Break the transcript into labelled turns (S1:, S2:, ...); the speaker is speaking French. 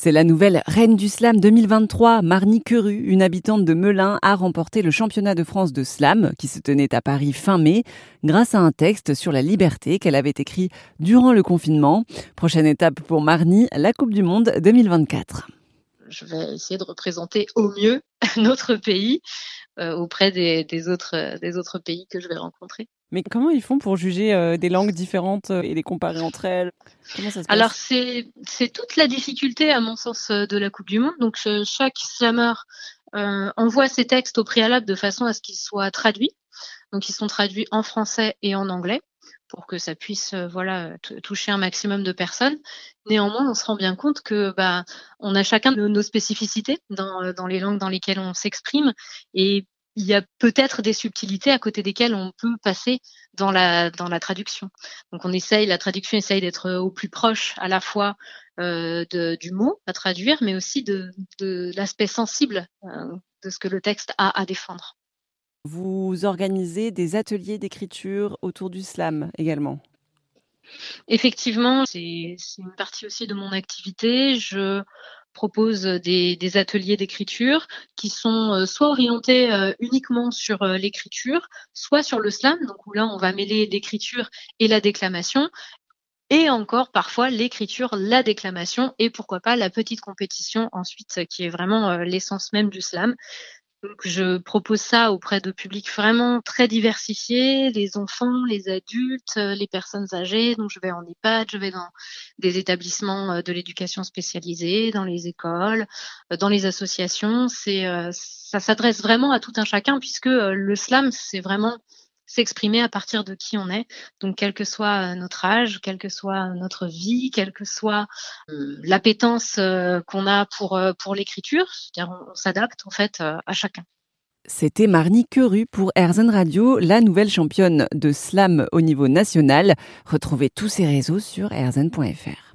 S1: C'est la nouvelle reine du slam 2023. Marnie Queru, une habitante de Melun, a remporté le championnat de France de slam qui se tenait à Paris fin mai grâce à un texte sur la liberté qu'elle avait écrit durant le confinement. Prochaine étape pour Marnie, la Coupe du Monde 2024.
S2: Je vais essayer de représenter au mieux notre pays euh, auprès des, autres, des autres pays que je vais rencontrer.
S1: Mais comment ils font pour juger euh, des langues différentes euh, et les comparer entre elles?
S2: Comment ça se passe? Alors c'est c'est toute la difficulté à mon sens euh, de la Coupe du Monde. Donc chaque slammer euh, envoie ses textes au préalable de façon à ce qu'ils soient traduits. Donc ils sont traduits en français et en anglais pour que ça puisse voilà toucher un maximum de personnes. Néanmoins, on se rend bien compte que bah on a chacun de nos spécificités dans dans les langues dans lesquelles on s'exprime et il y a peut-être des subtilités à côté desquelles on peut passer dans la dans la traduction. Donc on essaye, la traduction essaye d'être au plus proche à la fois euh, de, du mot à traduire, mais aussi de, de l'aspect sensible euh, de ce que le texte a à défendre.
S1: Vous organisez des ateliers d'écriture autour du slam également?
S2: Effectivement, c'est une partie aussi de mon activité. Je propose des, ateliers d'écriture qui sont euh, soit orientés euh, uniquement sur euh, l'écriture, soit sur le slam, donc où là on va mêler l'écriture et la déclamation, et encore parfois l'écriture, la déclamation et pourquoi pas la petite compétition ensuite qui est vraiment l'essence même du slam. Donc, je propose ça auprès de publics vraiment très diversifiés, les enfants, les adultes, euh, les personnes âgées. Donc, je vais en EHPAD, je vais dans des établissements euh, de l'éducation spécialisée, dans les écoles, euh, dans les associations. C'est, ça s'adresse vraiment à tout un chacun puisque le slam, c'est vraiment s'exprimer à partir de qui on est. Donc, quel que soit euh, notre âge, quelle que soit notre vie, quelle que soit euh, l'appétence euh, qu'on a pour, pour l'écriture, c'est-à-dire on, s'adapte en fait à chacun.
S1: C'était Marnie Queru pour Airzen Radio, la nouvelle championne de slam au niveau national. Retrouvez tous ses réseaux sur airzen.fr.